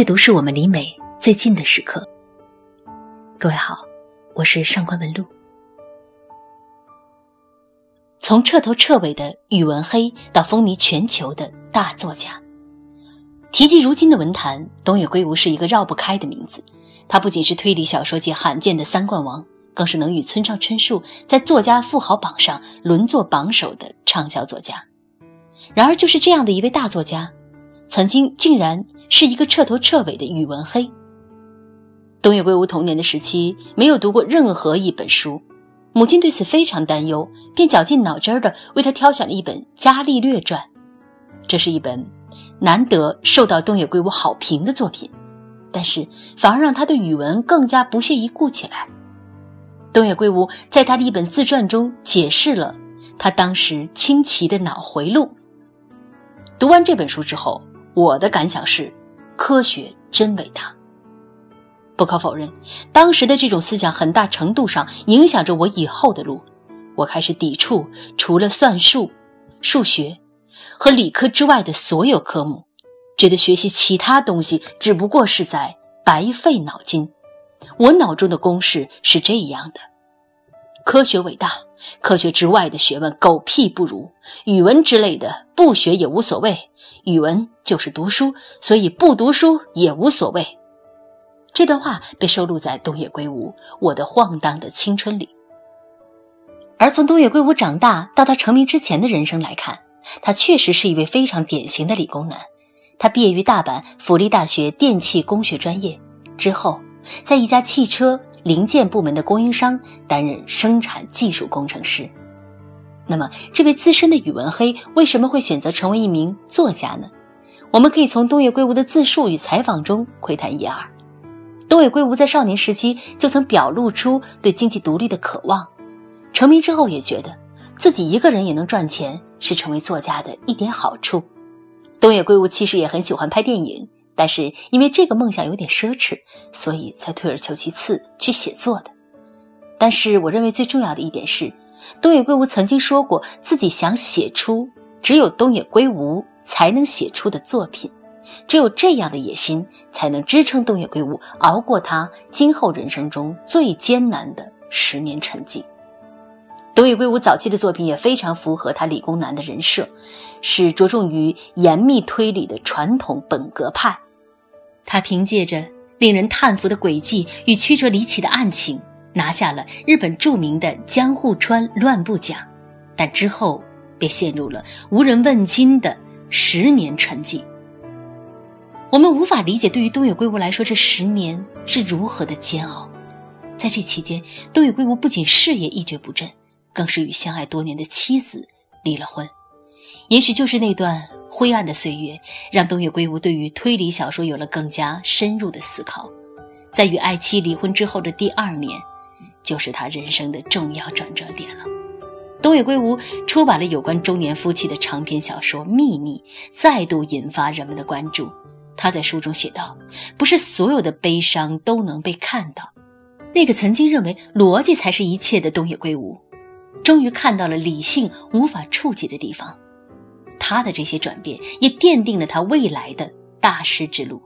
阅读是我们离美最近的时刻。各位好，我是上官文露。从彻头彻尾的宇文黑到风靡全球的大作家，提及如今的文坛，东野圭吾是一个绕不开的名字。他不仅是推理小说界罕见的三冠王，更是能与村上春树在作家富豪榜上轮坐榜首的畅销作家。然而，就是这样的一位大作家，曾经竟然是一个彻头彻尾的宇文黑。东野圭吾童年的时期没有读过任何一本书，母亲对此非常担忧，便绞尽脑汁的为他挑选了一本《伽利略传》。这是一本难得受到东野圭吾好评的作品。但是反而让他对语文更加不屑一顾起来。东野圭吾在他的一本自传中解释了他当时清奇的脑回路。读完这本书之后，我的感想是：科学真伟大。不可否认，当时的这种思想很大程度上影响着我以后的路。我开始抵触除了算术、数学和理科之外的所有科目。觉得学习其他东西只不过是在白费脑筋。我脑中的公式是这样的：科学伟大，科学之外的学问狗屁不如。语文之类的不学也无所谓，语文就是读书，所以不读书也无所谓。这段话被收录在东野圭吾《我的晃荡的青春》里。而从东野圭吾长大到他成名之前的人生来看，他确实是一位非常典型的理工男。他毕业于大阪府立大学电气工学专业，之后在一家汽车零件部门的供应商担任生产技术工程师。那么，这位资深的宇文黑为什么会选择成为一名作家呢？我们可以从东野圭吾的自述与采访中窥探一二。东野圭吾在少年时期就曾表露出对经济独立的渴望，成名之后也觉得自己一个人也能赚钱，是成为作家的一点好处。东野圭吾其实也很喜欢拍电影，但是因为这个梦想有点奢侈，所以才退而求其次去写作的。但是我认为最重要的一点是，东野圭吾曾经说过自己想写出只有东野圭吾才能写出的作品，只有这样的野心才能支撑东野圭吾熬过他今后人生中最艰难的十年沉寂。东野圭吾早期的作品也非常符合他理工男的人设，是着重于严密推理的传统本格派。他凭借着令人叹服的诡计与曲折离奇的案情，拿下了日本著名的江户川乱步奖，但之后便陷入了无人问津的十年沉寂。我们无法理解，对于东野圭吾来说，这十年是如何的煎熬。在这期间，东野圭吾不仅事业一蹶不振。更是与相爱多年的妻子离了婚，也许就是那段灰暗的岁月，让东野圭吾对于推理小说有了更加深入的思考。在与爱妻离婚之后的第二年，就是他人生的重要转折点了。东野圭吾出版了有关中年夫妻的长篇小说《秘密》，再度引发人们的关注。他在书中写道：“不是所有的悲伤都能被看到。”那个曾经认为逻辑才是一切的东野圭吾。终于看到了理性无法触及的地方，他的这些转变也奠定了他未来的大师之路。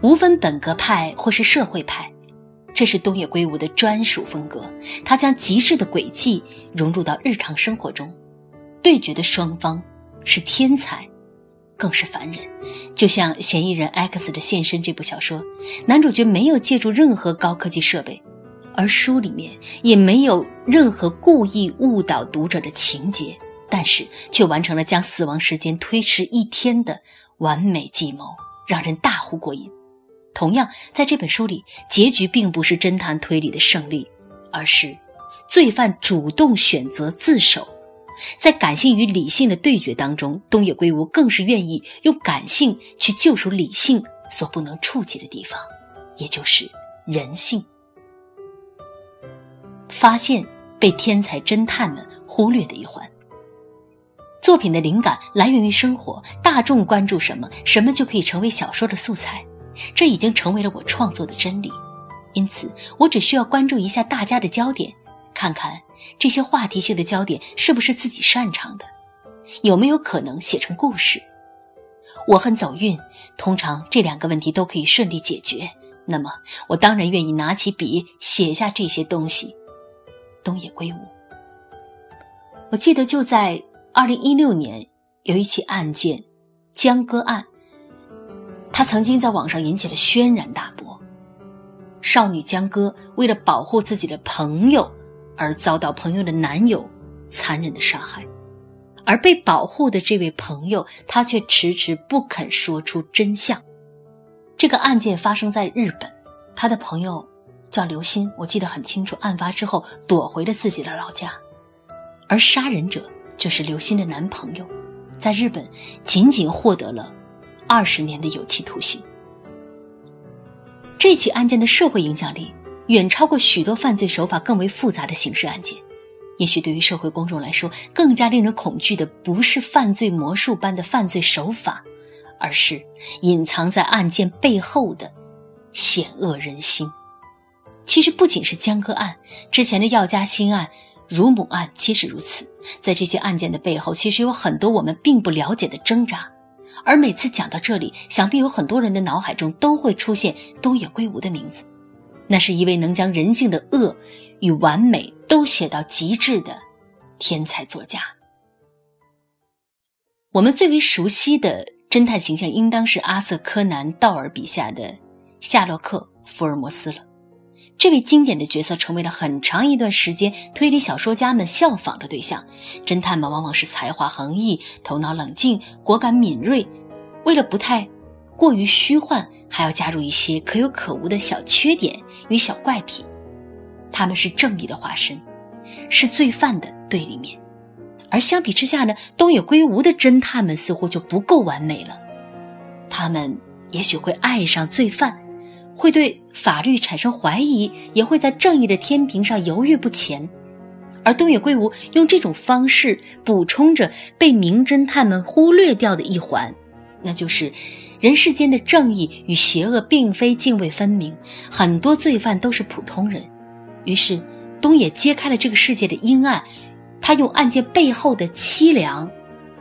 无分本格派或是社会派，这是东野圭吾的专属风格。他将极致的诡计融入到日常生活中，对决的双方是天才，更是凡人。就像《嫌疑人 X 的现身》这部小说，男主角没有借助任何高科技设备。而书里面也没有任何故意误导读者的情节，但是却完成了将死亡时间推迟一天的完美计谋，让人大呼过瘾。同样，在这本书里，结局并不是侦探推理的胜利，而是罪犯主动选择自首。在感性与理性的对决当中，东野圭吾更是愿意用感性去救赎理性所不能触及的地方，也就是人性。发现被天才侦探们忽略的一环。作品的灵感来源于生活，大众关注什么，什么就可以成为小说的素材，这已经成为了我创作的真理。因此，我只需要关注一下大家的焦点，看看这些话题性的焦点是不是自己擅长的，有没有可能写成故事。我很走运，通常这两个问题都可以顺利解决。那么，我当然愿意拿起笔写下这些东西。东野圭吾，我记得就在二零一六年，有一起案件——江歌案，他曾经在网上引起了轩然大波。少女江歌为了保护自己的朋友，而遭到朋友的男友残忍的杀害，而被保护的这位朋友，他却迟迟不肯说出真相。这个案件发生在日本，他的朋友叫刘鑫，我记得很清楚。案发之后躲回了自己的老家，而杀人者就是刘鑫的男朋友，在日本仅仅获得了二十年的有期徒刑。这起案件的社会影响力远超过许多犯罪手法更为复杂的刑事案件。也许对于社会公众来说，更加令人恐惧的不是犯罪魔术般的犯罪手法。而是隐藏在案件背后的险恶人心。其实不仅是江歌案，之前的药家鑫案、乳母案其实如此。在这些案件的背后，其实有很多我们并不了解的挣扎。而每次讲到这里，想必有很多人的脑海中都会出现东野圭吾的名字。那是一位能将人性的恶与完美都写到极致的天才作家。我们最为熟悉的。侦探形象应当是阿瑟·柯南·道尔笔下的夏洛克·福尔摩斯了。这位经典的角色成为了很长一段时间推理小说家们效仿的对象。侦探们往往是才华横溢、头脑冷静、果敢敏锐，为了不太过于虚幻，还要加入一些可有可无的小缺点与小怪癖。他们是正义的化身，是罪犯的对立面。而相比之下呢，东野圭吾的侦探们似乎就不够完美了。他们也许会爱上罪犯，会对法律产生怀疑，也会在正义的天平上犹豫不前。而东野圭吾用这种方式补充着被名侦探们忽略掉的一环，那就是人世间的正义与邪恶并非泾渭分明，很多罪犯都是普通人。于是，东野揭开了这个世界的阴暗。他用案件背后的凄凉，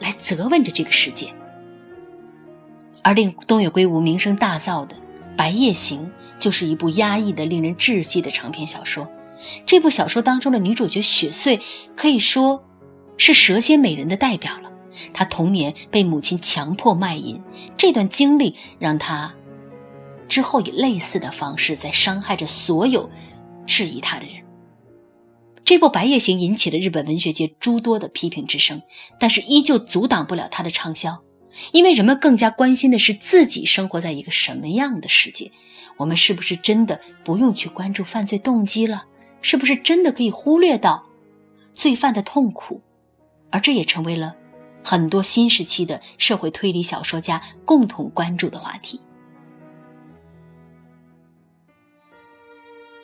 来责问着这个世界。而令东野圭吾名声大噪的《白夜行》，就是一部压抑的、令人窒息的长篇小说。这部小说当中的女主角雪穗，可以说是蛇蝎美人的代表了。她童年被母亲强迫卖淫，这段经历让她之后以类似的方式在伤害着所有质疑她的人。这部《白夜行》引起了日本文学界诸多的批评之声，但是依旧阻挡不了它的畅销，因为人们更加关心的是自己生活在一个什么样的世界。我们是不是真的不用去关注犯罪动机了？是不是真的可以忽略到罪犯的痛苦？而这也成为了很多新时期的社会推理小说家共同关注的话题。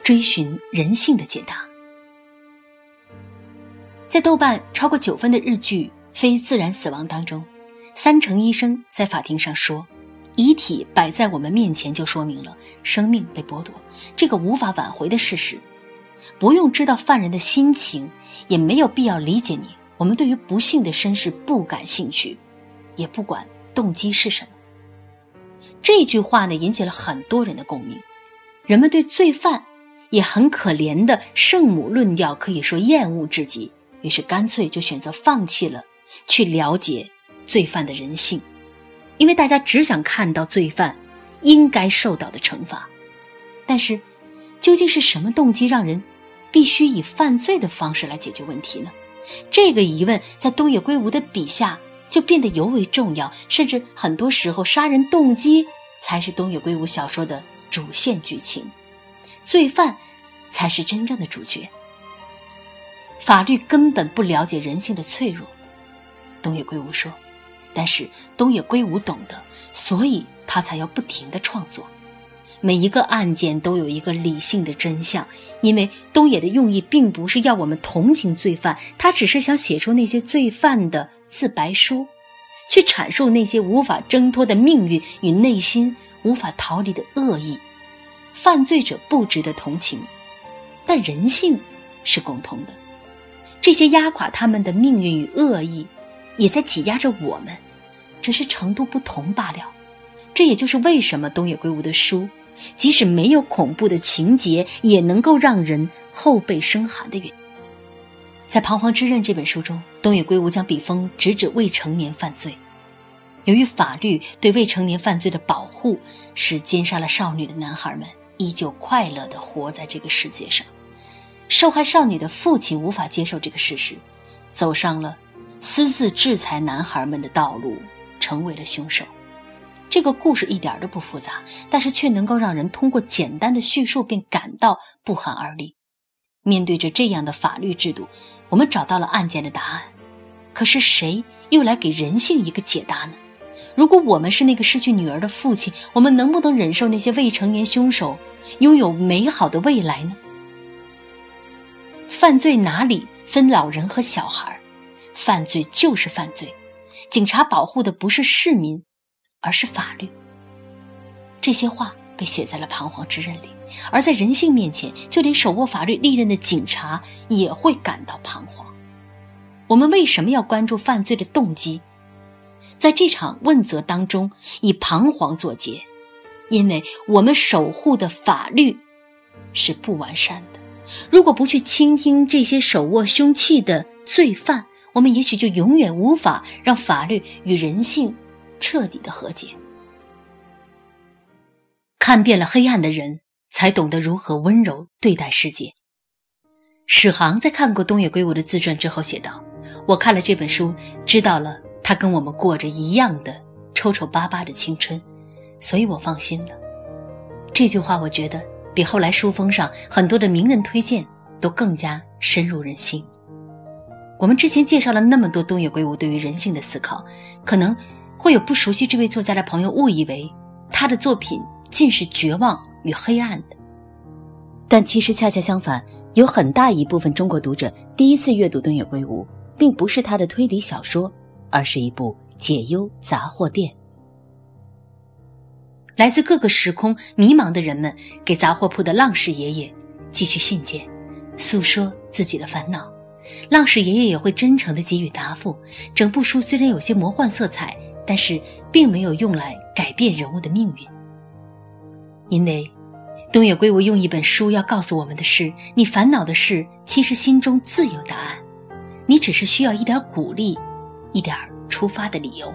追寻人性的解答。在豆瓣超过九分的日剧《非自然死亡》当中，三成医生在法庭上说：“遗体摆在我们面前，就说明了生命被剥夺这个无法挽回的事实。不用知道犯人的心情，也没有必要理解你。我们对于不幸的身世不感兴趣，也不管动机是什么。”这句话呢，引起了很多人的共鸣。人们对罪犯也很可怜的圣母论调，可以说厌恶至极。于是干脆就选择放弃了去了解罪犯的人性，因为大家只想看到罪犯应该受到的惩罚。但是，究竟是什么动机让人必须以犯罪的方式来解决问题呢？这个疑问在东野圭吾的笔下就变得尤为重要，甚至很多时候杀人动机才是东野圭吾小说的主线剧情，罪犯才是真正的主角。法律根本不了解人性的脆弱，东野圭吾说。但是东野圭吾懂得，所以他才要不停的创作。每一个案件都有一个理性的真相，因为东野的用意并不是要我们同情罪犯，他只是想写出那些罪犯的自白书，去阐述那些无法挣脱的命运与内心无法逃离的恶意。犯罪者不值得同情，但人性是共通的。这些压垮他们的命运与恶意，也在挤压着我们。只是程度不同罢了。这也就是为什么东野圭吾的书，即使没有恐怖的情节，也能够让人后背生寒的原因。在《彷徨之刃》这本书中，东野圭吾将笔锋直指未成年犯罪。由于法律对未成年犯罪的保护，使奸杀了少女的男孩们依旧快乐地活在这个世界上。受害少女的父亲无法接受这个事实，走上了私自制裁男孩们的道路，成为了凶手。这个故事一点都不复杂，但是却能够让人通过简单的叙述便感到不寒而栗。面对着这样的法律制度，我们找到了案件的答案，可是谁又来给人性一个解答呢？如果我们是那个失去女儿的父亲，我们能不能忍受那些未成年凶手拥有美好的未来呢？犯罪哪里分老人和小孩？犯罪就是犯罪，警察保护的不是市民，而是法律。这些话被写在了《彷徨之刃》里，而在人性面前，就连手握法律利刃的警察也会感到彷徨。我们为什么要关注犯罪的动机？在这场问责当中，以彷徨作结，因为我们守护的法律是不完善的。如果不去倾听这些手握凶器的罪犯，我们也许就永远无法让法律与人性彻底的和解。看遍了黑暗的人，才懂得如何温柔对待世界。史航在看过东野圭吾的自传之后写道：“我看了这本书，知道了。”他跟我们过着一样的抽抽巴巴的青春，所以我放心了。这句话我觉得比后来书封上很多的名人推荐都更加深入人心。我们之前介绍了那么多东野圭吾对于人性的思考，可能会有不熟悉这位作家的朋友误以为他的作品尽是绝望与黑暗的，但其实恰恰相反，有很大一部分中国读者第一次阅读东野圭吾，并不是他的推理小说。而是一部解忧杂货店。来自各个时空迷茫的人们给杂货铺的浪士爷爷寄去信件，诉说自己的烦恼。浪矢爷爷也会真诚的给予答复。整部书虽然有些魔幻色彩，但是并没有用来改变人物的命运。因为东野圭吾用一本书要告诉我们的是：你烦恼的事，其实心中自有答案，你只是需要一点鼓励。一点出发的理由。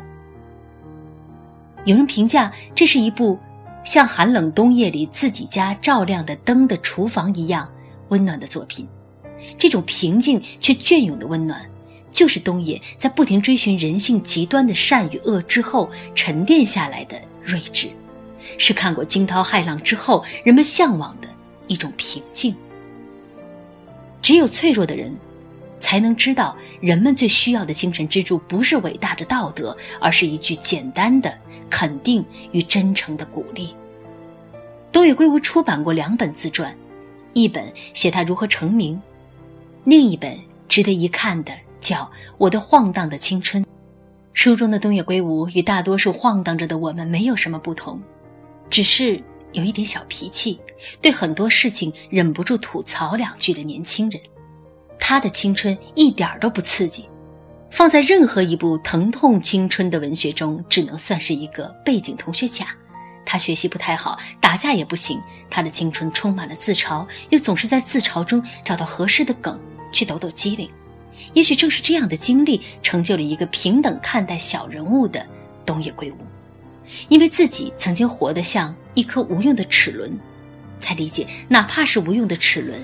有人评价这是一部像寒冷冬夜里自己家照亮的灯的厨房一样温暖的作品。这种平静却隽永的温暖，就是东野在不停追寻人性极端的善与恶之后沉淀下来的睿智，是看过惊涛骇浪之后人们向往的一种平静。只有脆弱的人。才能知道，人们最需要的精神支柱不是伟大的道德，而是一句简单的肯定与真诚的鼓励。东野圭吾出版过两本自传，一本写他如何成名，另一本值得一看的叫《我的晃荡的青春》。书中的东野圭吾与大多数晃荡着的我们没有什么不同，只是有一点小脾气，对很多事情忍不住吐槽两句的年轻人。他的青春一点都不刺激，放在任何一部疼痛青春的文学中，只能算是一个背景同学甲。他学习不太好，打架也不行。他的青春充满了自嘲，又总是在自嘲中找到合适的梗去抖抖机灵。也许正是这样的经历，成就了一个平等看待小人物的东野圭吾。因为自己曾经活得像一颗无用的齿轮，才理解哪怕是无用的齿轮，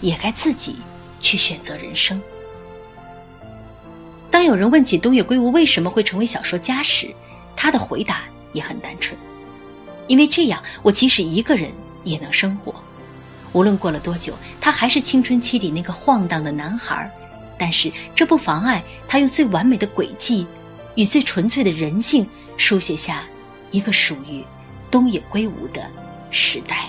也该自己。去选择人生。当有人问起东野圭吾为什么会成为小说家时，他的回答也很单纯：因为这样，我即使一个人也能生活。无论过了多久，他还是青春期里那个晃荡的男孩。但是这不妨碍他用最完美的轨迹与最纯粹的人性，书写下一个属于东野圭吾的时代。